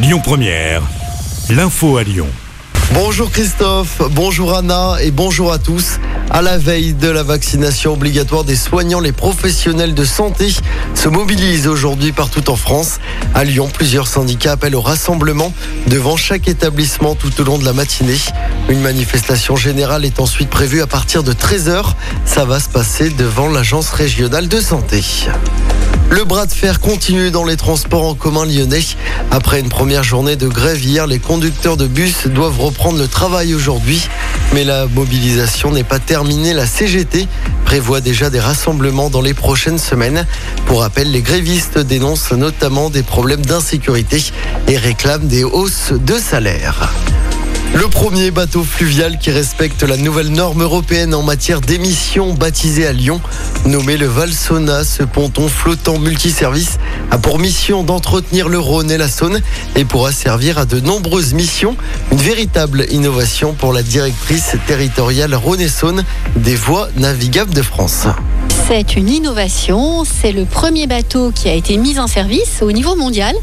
Lyon Première, l'info à Lyon. Bonjour Christophe, bonjour Anna et bonjour à tous. À la veille de la vaccination obligatoire des soignants, les professionnels de santé se mobilisent aujourd'hui partout en France. À Lyon, plusieurs syndicats appellent au rassemblement devant chaque établissement tout au long de la matinée. Une manifestation générale est ensuite prévue à partir de 13h. Ça va se passer devant l'agence régionale de santé. Le bras de fer continue dans les transports en commun lyonnais. Après une première journée de grève hier, les conducteurs de bus doivent reprendre le travail aujourd'hui. Mais la mobilisation n'est pas terminée. La CGT prévoit déjà des rassemblements dans les prochaines semaines. Pour rappel, les grévistes dénoncent notamment des problèmes d'insécurité et réclament des hausses de salaire. Le premier bateau fluvial qui respecte la nouvelle norme européenne en matière d'émissions baptisé à Lyon, nommé le Valsona, ce ponton flottant multiservice a pour mission d'entretenir le Rhône et la Saône et pourra servir à de nombreuses missions. Une véritable innovation pour la directrice territoriale Rhône et Saône des voies navigables de France. C'est une innovation. C'est le premier bateau qui a été mis en service au niveau mondial,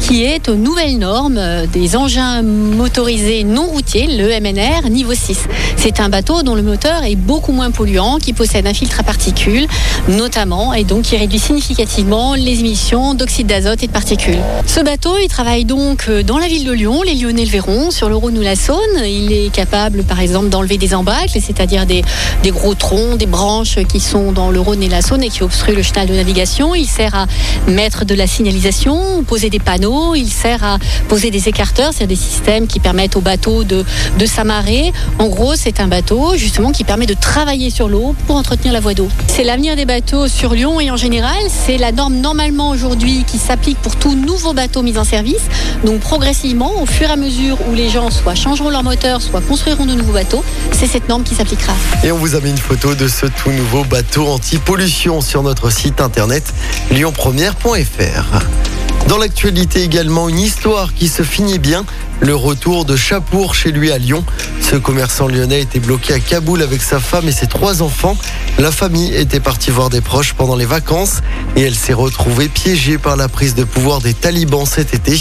qui est aux nouvelles normes des engins motorisés non routiers, le MNR niveau 6. C'est un bateau dont le moteur est beaucoup moins polluant, qui possède un filtre à particules, notamment, et donc qui réduit significativement les émissions d'oxyde d'azote et de particules. Ce bateau, il travaille donc dans la ville de Lyon. Les Lyonnais le verront sur le Rhône ou la Saône. Il est capable, par exemple, d'enlever des embâcles, c'est-à-dire des, des gros troncs, des branches qui sont dans le Rhône et la Saône et qui obstrue le chenal de navigation. Il sert à mettre de la signalisation, poser des panneaux. Il sert à poser des écarteurs, c'est des systèmes qui permettent au bateau de, de s'amarrer. En gros, c'est un bateau justement qui permet de travailler sur l'eau pour entretenir la voie d'eau. C'est l'avenir des bateaux sur Lyon et en général. C'est la norme normalement aujourd'hui qui s'applique pour tout nouveau bateau mis en service. Donc progressivement, au fur et à mesure où les gens soit changeront leur moteur, soit construiront de nouveaux bateaux, c'est cette norme qui s'appliquera. Et on vous a mis une photo de ce tout nouveau bateau anti-pollution sur notre site internet lyonpremière.fr. Dans l'actualité également, une histoire qui se finit bien. Le retour de Chapour chez lui à Lyon. Ce commerçant lyonnais était bloqué à Kaboul avec sa femme et ses trois enfants. La famille était partie voir des proches pendant les vacances et elle s'est retrouvée piégée par la prise de pouvoir des talibans cet été.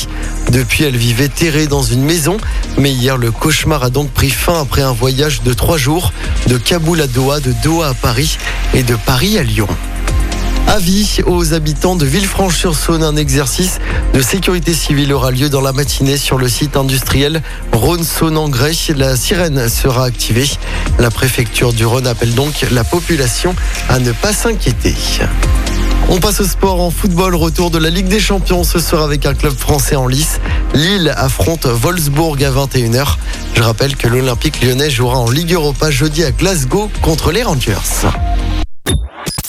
Depuis, elle vivait terrée dans une maison. Mais hier, le cauchemar a donc pris fin après un voyage de trois jours de Kaboul à Doha, de Doha à Paris et de Paris à Lyon. Avis aux habitants de Villefranche-sur-Saône, un exercice de sécurité civile aura lieu dans la matinée sur le site industriel Rhône-Saône-en-Grès. La sirène sera activée. La préfecture du Rhône appelle donc la population à ne pas s'inquiéter. On passe au sport en football. Retour de la Ligue des Champions ce soir avec un club français en lice. Lille affronte Wolfsburg à 21h. Je rappelle que l'Olympique lyonnais jouera en Ligue Europa jeudi à Glasgow contre les Rangers.